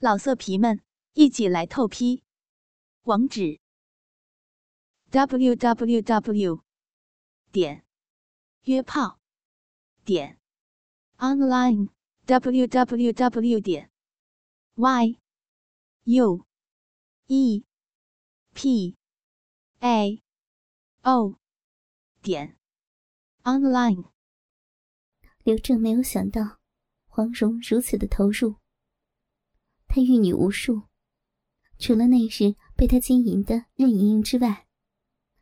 老色皮们，一起来透批！网址：w w w 点约炮点 online w w w 点 y u e p a o 点 online。刘正没有想到黄蓉如此的投入。他玉女无数，除了那日被他奸淫的任盈盈之外，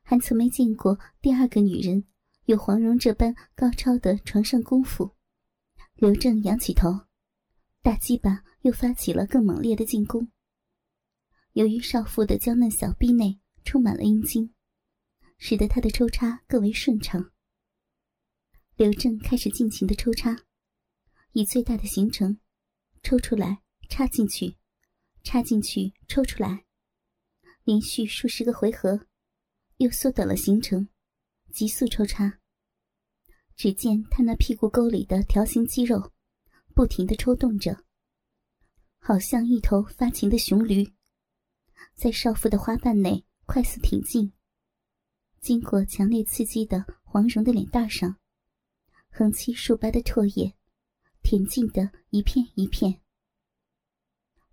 还从没见过第二个女人有黄蓉这般高超的床上功夫。刘正仰起头，大鸡巴又发起了更猛烈的进攻。由于少妇的娇嫩小臂内充满了阴茎，使得他的抽插更为顺畅。刘正开始尽情的抽插，以最大的行程抽出来。插进去，插进去，抽出来，连续数十个回合，又缩短了行程，急速抽插。只见他那屁股沟里的条形肌肉，不停的抽动着，好像一头发情的雄驴，在少妇的花瓣内快速挺进。经过强烈刺激的黄蓉的脸蛋上，横七竖八的唾液，舔进的一片一片。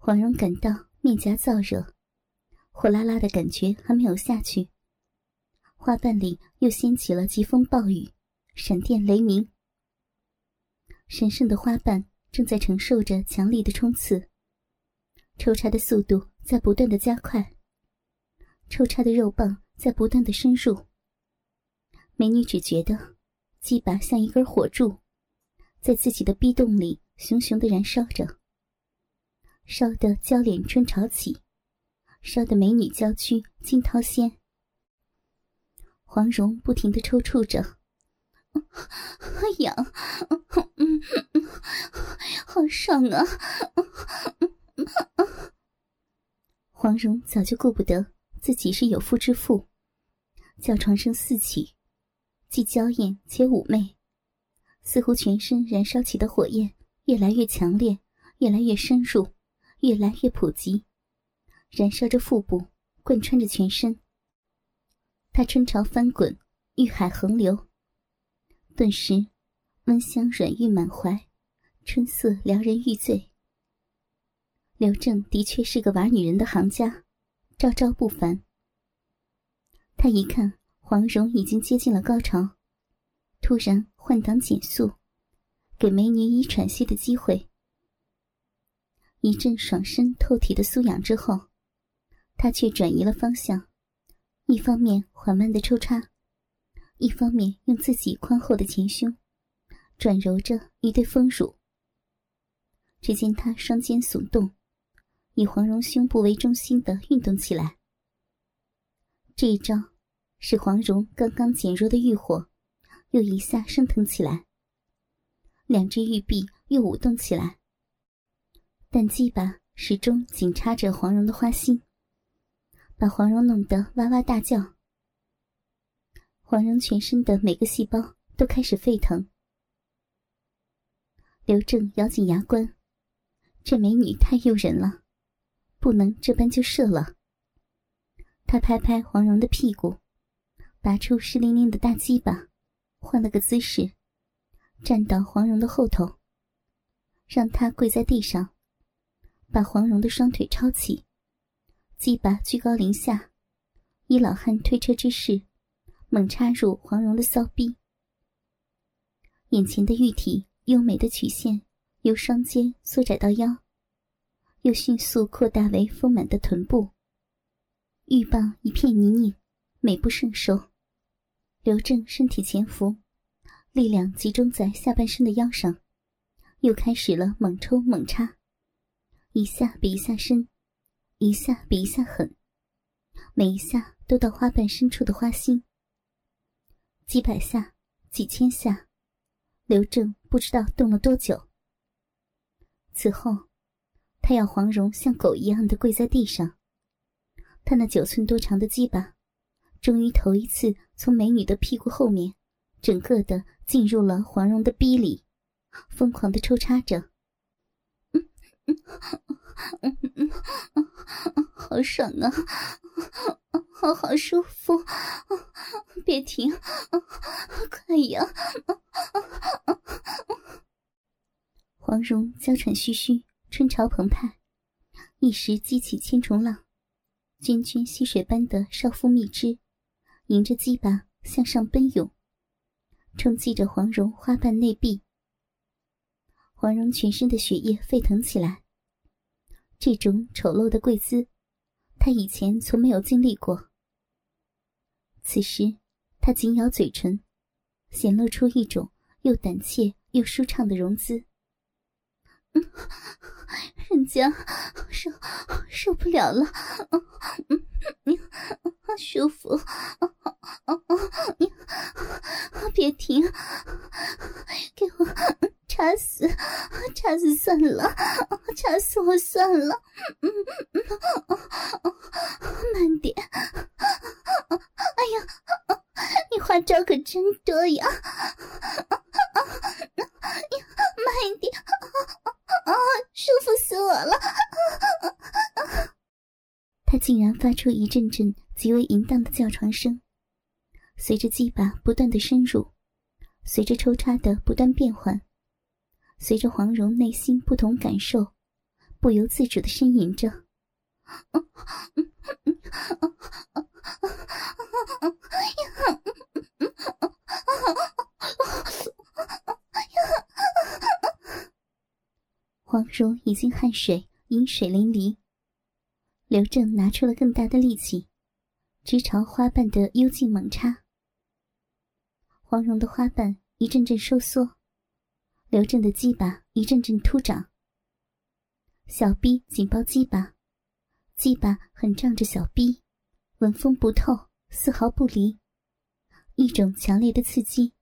黄蓉感到面颊燥热，火辣辣的感觉还没有下去，花瓣里又掀起了疾风暴雨，闪电雷鸣。神圣的花瓣正在承受着强力的冲刺，抽插的速度在不断的加快，抽插的肉棒在不断的深入。美女只觉得鸡巴像一根火柱，在自己的逼洞里熊熊的燃烧着。烧得娇脸春潮起，烧得美女娇躯惊涛掀。黄蓉不停的抽搐着，痒，嗯，好爽啊！黄蓉早就顾不得自己是有夫之妇，叫床声四起，既娇艳且妩媚，似乎全身燃烧起的火焰越来越强烈，越来越深入。越来越普及，燃烧着腹部，贯穿着全身。他春潮翻滚，欲海横流。顿时，温香软玉满怀，春色撩人欲醉。刘正的确是个玩女人的行家，招招不凡。他一看黄蓉已经接近了高潮，突然换挡减速，给美女以喘息的机会。一阵爽身透体的酥痒之后，他却转移了方向，一方面缓慢的抽插，一方面用自己宽厚的前胸转揉着一对丰乳。只见他双肩耸动，以黄蓉胸部为中心的运动起来。这一招使黄蓉刚刚减弱的欲火又一下升腾起来，两只玉臂又舞动起来。但鸡巴始终紧插着黄蓉的花心，把黄蓉弄得哇哇大叫。黄蓉全身的每个细胞都开始沸腾。刘正咬紧牙关，这美女太诱人了，不能这般就射了。他拍拍黄蓉的屁股，拔出湿淋淋的大鸡巴，换了个姿势，站到黄蓉的后头，让她跪在地上。把黄蓉的双腿抄起，鸡巴居高临下，以老汉推车之势，猛插入黄蓉的骚逼。眼前的玉体优美的曲线，由双肩缩窄到腰，又迅速扩大为丰满的臀部。玉棒一片泥泞，美不胜收。刘正身体前伏，力量集中在下半身的腰上，又开始了猛抽猛插。一下比一下深，一下比一下狠，每一下都到花瓣深处的花心。几百下，几千下，刘正不知道动了多久。此后，他要黄蓉像狗一样的跪在地上。他那九寸多长的鸡巴，终于头一次从美女的屁股后面，整个的进入了黄蓉的逼里，疯狂的抽插着。嗯嗯嗯，好爽啊，好好舒服，别停，快呀！黄蓉娇喘吁吁，春潮澎湃，一时激起千重浪，涓涓溪水般的少妇蜜汁，迎着鸡巴向上奔涌，冲击着黄蓉花瓣内壁。黄蓉全身的血液沸腾起来。这种丑陋的跪姿，她以前从没有经历过。此时，她紧咬嘴唇，显露出一种又胆怯又舒畅的容姿。嗯，人家受受不了了，嗯嗯，舒服，别停，给我。插死，插死算了，插死我算了。嗯嗯，慢点。哎呀，你花招可真多呀！慢一点，啊，舒服死我了。他竟然发出一阵阵极为淫荡的叫床声，随着鸡巴不断的深入，随着抽插的不断变换。随着黄蓉内心不同感受，不由自主的呻吟着。黄蓉已经汗水、饮水淋漓。刘正拿出了更大的力气，直朝花瓣的幽径猛插。黄蓉的花瓣一阵阵收缩。刘正的鸡巴一阵阵突长，小臂紧抱鸡巴，鸡巴很胀着小臂，纹风不透，丝毫不离。一种强烈的刺激，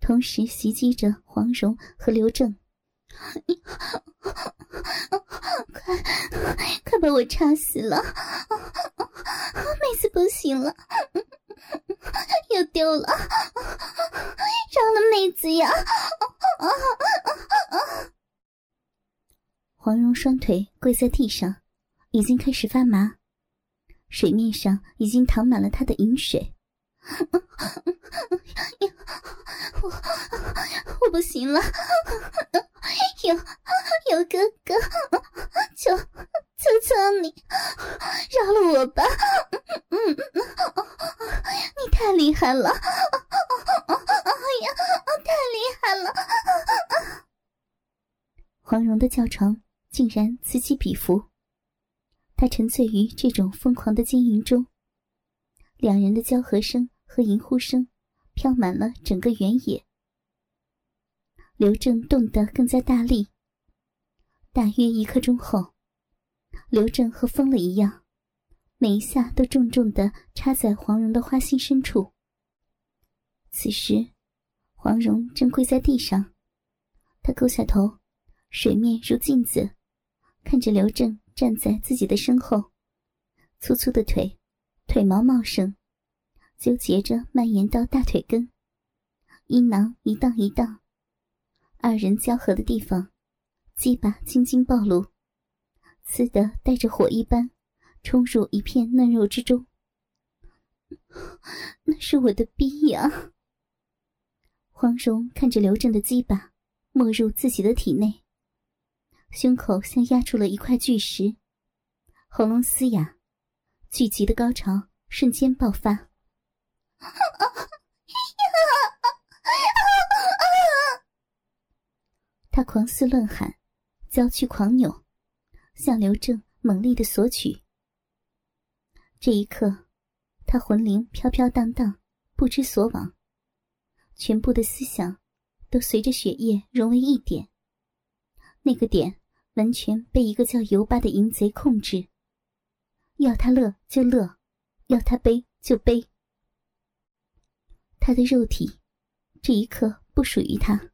同时袭击着黄蓉和刘正。快，快把我插死了！妹子不行了，又丢了，饶了妹子呀！黄蓉双腿跪在地上，已经开始发麻，水面上已经淌满了她的饮水。我我不行了，有有哥哥，求求求你饶了我吧！你太厉害了！哎呀，太厉害了！黄蓉的叫床。竟然此起彼伏，他沉醉于这种疯狂的经营中。两人的交合声和淫呼声飘满了整个原野。刘正动得更加大力。大约一刻钟后，刘正和疯了一样，每一下都重重的插在黄蓉的花心深处。此时，黄蓉正跪在地上，她勾下头，水面如镜子。看着刘正站在自己的身后，粗粗的腿，腿毛茂盛，纠结着蔓延到大腿根，阴囊一荡一荡，二人交合的地方，鸡巴青筋暴露，刺的带着火一般，冲入一片嫩肉之中。那是我的逼呀！黄蓉看着刘正的鸡巴没入自己的体内。胸口像压住了一块巨石，喉咙嘶哑，聚集的高潮瞬间爆发。他狂嘶乱喊，娇躯狂扭，向刘正猛力的索取。这一刻，他魂灵飘飘荡荡，不知所往，全部的思想都随着血液融为一点。那个点。完全被一个叫尤巴的淫贼控制，要他乐就乐，要他悲就悲。他的肉体这一刻不属于他。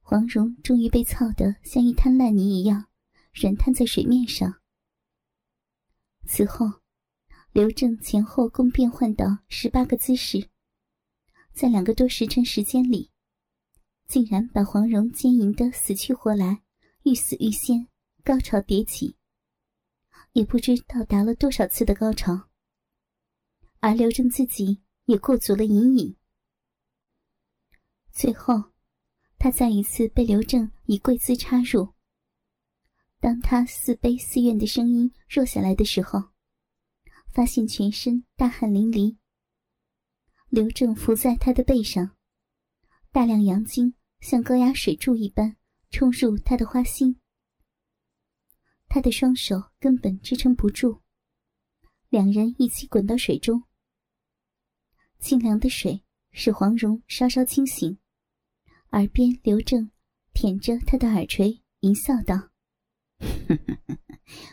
黄蓉终于被操得像一滩烂泥一样，软瘫在水面上。此后，刘正前后共变换到十八个姿势，在两个多时辰时间里。竟然把黄蓉奸淫的死去活来，欲死欲仙，高潮迭起，也不知到达了多少次的高潮，而刘正自己也过足了瘾瘾。最后，他再一次被刘正以跪姿插入。当他似悲似怨的声音弱下来的时候，发现全身大汗淋漓。刘正伏在他的背上，大量阳精像高压水柱一般冲入他的花心，他的双手根本支撑不住，两人一起滚到水中。清凉的水使黄蓉稍稍清醒，耳边刘正舔着他的耳垂，淫笑道：“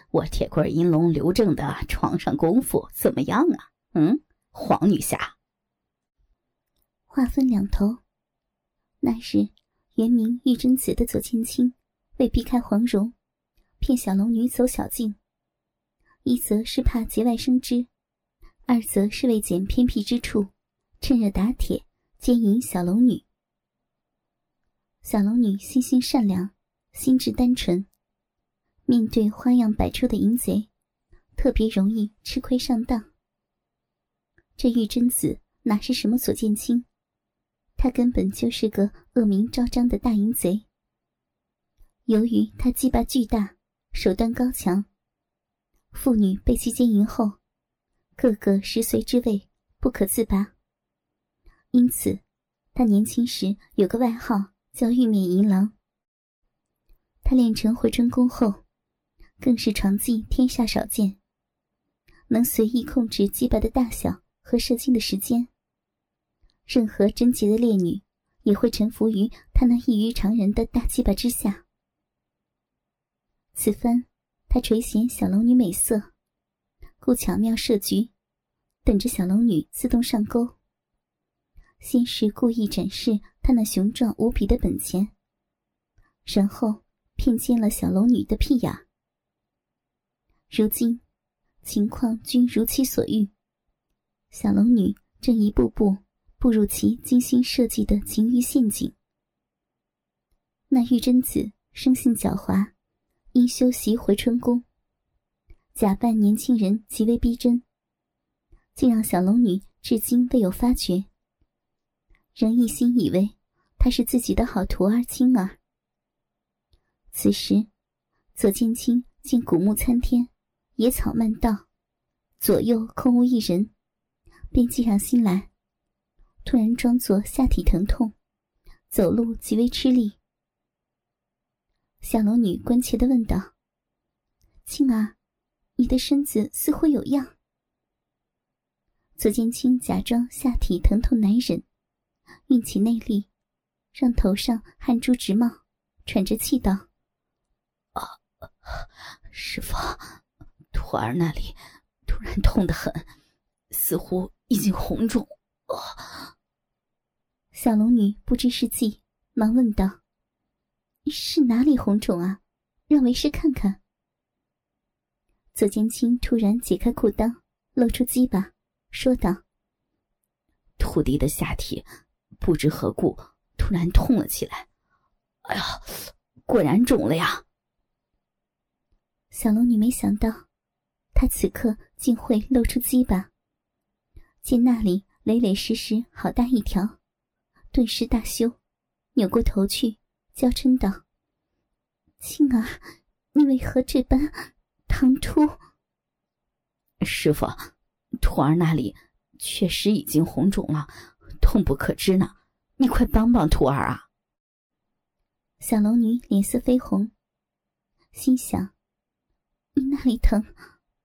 我铁棍银龙刘正的床上功夫怎么样啊？嗯，黄女侠。”话分两头，那日原名玉贞子的左千青，为避开黄蓉，骗小龙女走小径，一则是怕节外生枝，二则是为捡偏僻之处，趁热打铁奸淫小龙女。小龙女心性善良，心智单纯，面对花样百出的淫贼，特别容易吃亏上当。这玉贞子哪是什么左剑清？他根本就是个恶名昭彰的大淫贼。由于他鸡巴巨大，手段高强，妇女被其奸淫后，个个食髓之味，不可自拔。因此，他年轻时有个外号叫“玉面淫狼”。他练成回春功后，更是床技天下少见，能随意控制鸡巴的大小和射精的时间。任何贞洁的烈女，也会臣服于他那异于常人的大鸡巴之下。此番，他垂涎小龙女美色，故巧妙设局，等着小龙女自动上钩。先是故意展示他那雄壮无比的本钱，然后骗进了小龙女的屁眼。如今，情况均如其所欲，小龙女正一步步。步入其精心设计的情欲陷阱。那玉贞子生性狡猾，因修习回春功，假扮年轻人极为逼真，竟让小龙女至今未有发觉，仍一心以为她是自己的好徒儿青儿。此时，左剑清见古木参天，野草漫道，左右空无一人，便计上心来。突然装作下体疼痛，走路极为吃力。小龙女关切的问道：“青儿，你的身子似乎有恙？”左剑青假装下体疼痛难忍，运起内力，让头上汗珠直冒，喘着气道：“啊，师傅，徒儿那里突然痛得很，似乎已经红肿。”小龙女不知是计，忙问道：“是哪里红肿啊？让为师看看。”左剑清突然解开裤裆，露出鸡巴，说道：“徒弟的下体不知何故突然痛了起来，哎呀，果然肿了呀！”小龙女没想到，他此刻竟会露出鸡巴，见那里。累累实实，好大一条，顿时大羞，扭过头去，娇嗔道：“青儿，你为何这般唐突？”师傅，徒儿那里确实已经红肿了，痛不可支呢，你快帮帮徒儿啊！小龙女脸色绯红，心想：“你那里疼，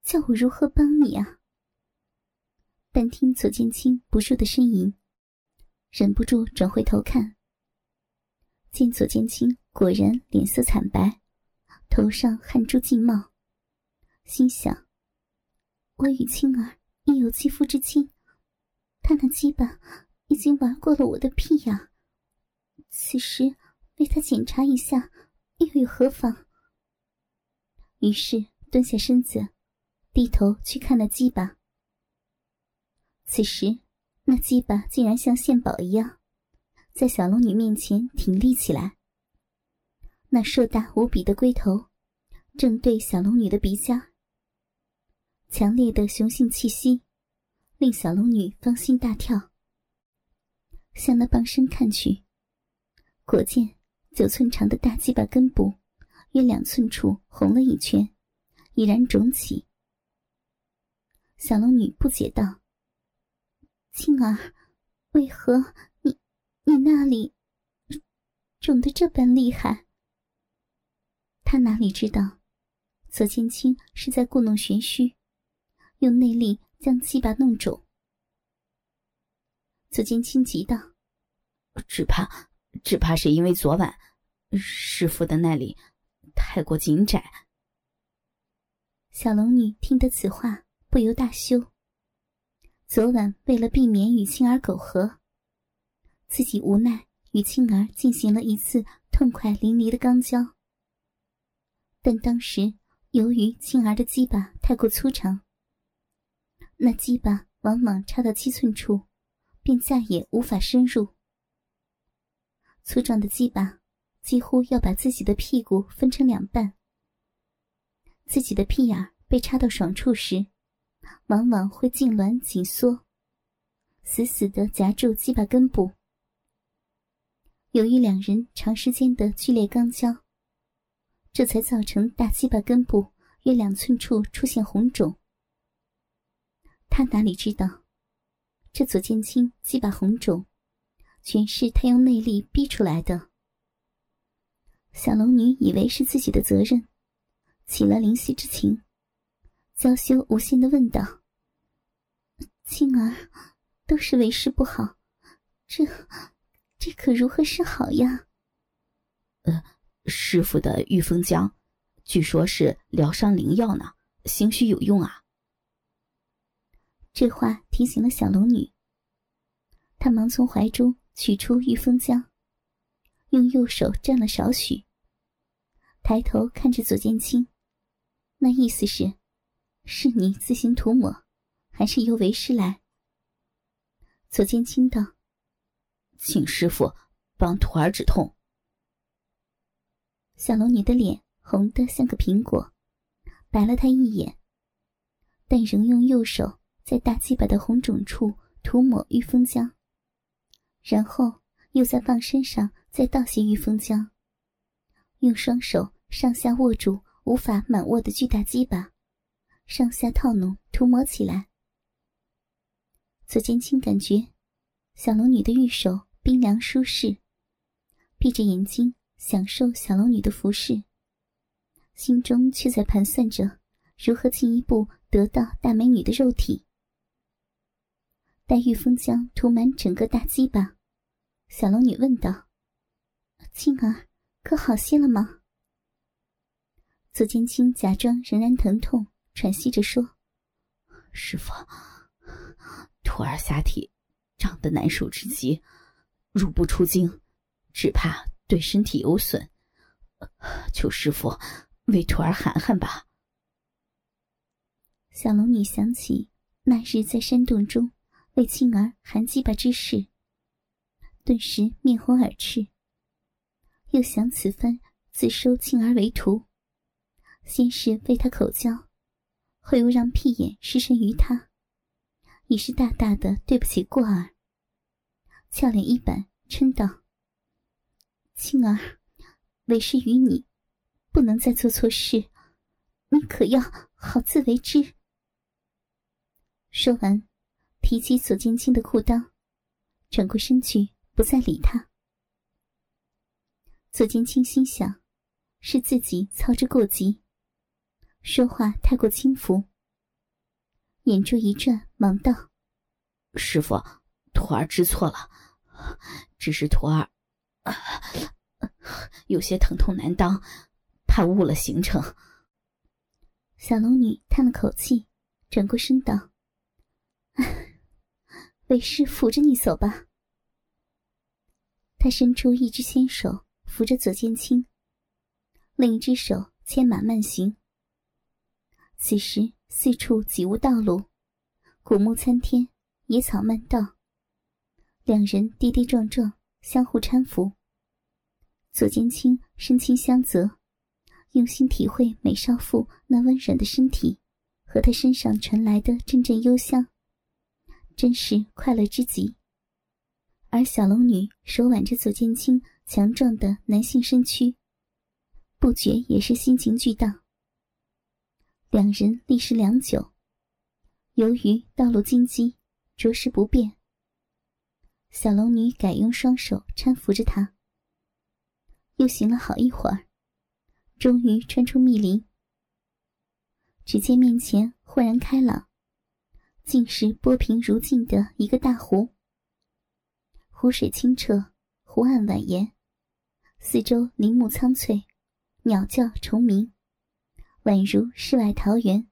叫我如何帮你啊？”但听左剑清不住的呻吟，忍不住转回头看，见左剑清果然脸色惨白，头上汗珠尽冒，心想：我与青儿亦有肌肤之亲，他那鸡巴已经玩过了我的屁呀，此时为他检查一下又有何妨？于是蹲下身子，低头去看那鸡巴。此时，那鸡巴竟然像献宝一样，在小龙女面前挺立起来。那硕大无比的龟头，正对小龙女的鼻尖。强烈的雄性气息令小龙女芳心大跳，向那棒身看去，果见九寸长的大鸡巴根部约两寸处红了一圈，已然肿起。小龙女不解道：“青儿，为何你你那里肿得这般厉害？”他哪里知道，左剑清是在故弄玄虚。用内力将鸡巴弄肿，左剑清急道：“只怕，只怕是因为昨晚师傅的那里太过紧窄。”小龙女听得此话，不由大羞。昨晚为了避免与青儿苟合，自己无奈与青儿进行了一次痛快淋漓的肛交，但当时由于青儿的鸡巴太过粗长。那鸡巴往往插到七寸处，便再也无法深入。粗壮的鸡巴几乎要把自己的屁股分成两半。自己的屁眼被插到爽处时，往往会痉挛紧缩，死死的夹住鸡巴根部。由于两人长时间的剧烈肛交，这才造成大鸡巴根部约两寸处出现红肿。他哪里知道，这左剑清鸡巴红肿，全是他用内力逼出来的。小龙女以为是自己的责任，起了怜惜之情，娇羞无限的问道：“静儿，都是为师不好，这这可如何是好呀？”“呃，师傅的御风浆，据说是疗伤灵药呢，兴许有用啊。”这话提醒了小龙女，她忙从怀中取出御风浆，用右手蘸了少许，抬头看着左剑清，那意思是：是你自行涂抹，还是由为师来？左剑清道：“请师傅帮徒儿止痛。”小龙女的脸红得像个苹果，白了他一眼，但仍用右手。在大鸡巴的红肿处涂抹玉风浆，然后又在棒身上再倒些玉风浆，用双手上下握住无法满握的巨大鸡巴，上下套弄涂抹起来。左剑清感觉小龙女的玉手冰凉舒适，闭着眼睛享受小龙女的服饰，心中却在盘算着如何进一步得到大美女的肉体。待玉风浆涂满整个大鸡巴，小龙女问道：“青儿，可好些了吗？”左剑清假装仍然疼痛，喘息着说：“师傅，徒儿下体胀得难受之极，入不出京，只怕对身体有损，求师傅为徒儿喊喊吧。”小龙女想起那日在山洞中。为青儿含鸡巴之事，顿时面红耳赤。又想此番自收青儿为徒，先是为他口交，后又让屁眼失身于他，已是大大的对不起过儿。俏脸一板，嗔道：“青儿，为师与你，不能再做错事，你可要好自为之。”说完。提起左剑清的裤裆，转过身去，不再理他。左剑清心想，是自己操之过急，说话太过轻浮。眼珠一转，忙道：“师傅，徒儿知错了，只是徒儿有些疼痛难当，怕误了行程。”小龙女叹了口气，转过身道。为师扶着你走吧。他伸出一只纤手扶着左剑清，另一只手牵马慢行。此时四处几无道路，古木参天，野草漫道。两人跌跌撞撞，相互搀扶。左剑清身轻相责，用心体会美少妇那温软的身体和她身上传来的阵阵幽香，真是快乐之极。而小龙女手挽着左剑清强壮的男性身躯，不觉也是心情巨荡。两人历时良久，由于道路荆棘，着实不便。小龙女改用双手搀扶着他，又行了好一会儿，终于穿出密林。只见面前豁然开朗，竟是波平如镜的一个大湖。湖水清澈，湖岸蜿蜒，四周林木苍翠，鸟叫虫鸣，宛如世外桃源。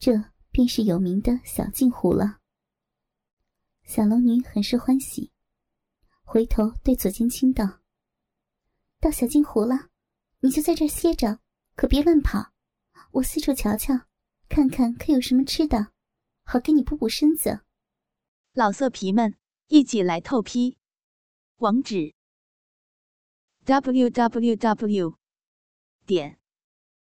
这便是有名的小镜湖了。小龙女很是欢喜，回头对左青青道：“到小镜湖了，你就在这歇着，可别乱跑。我四处瞧瞧，看看可有什么吃的，好给你补补身子。”老色皮们。一起来透批，网址：w w w 点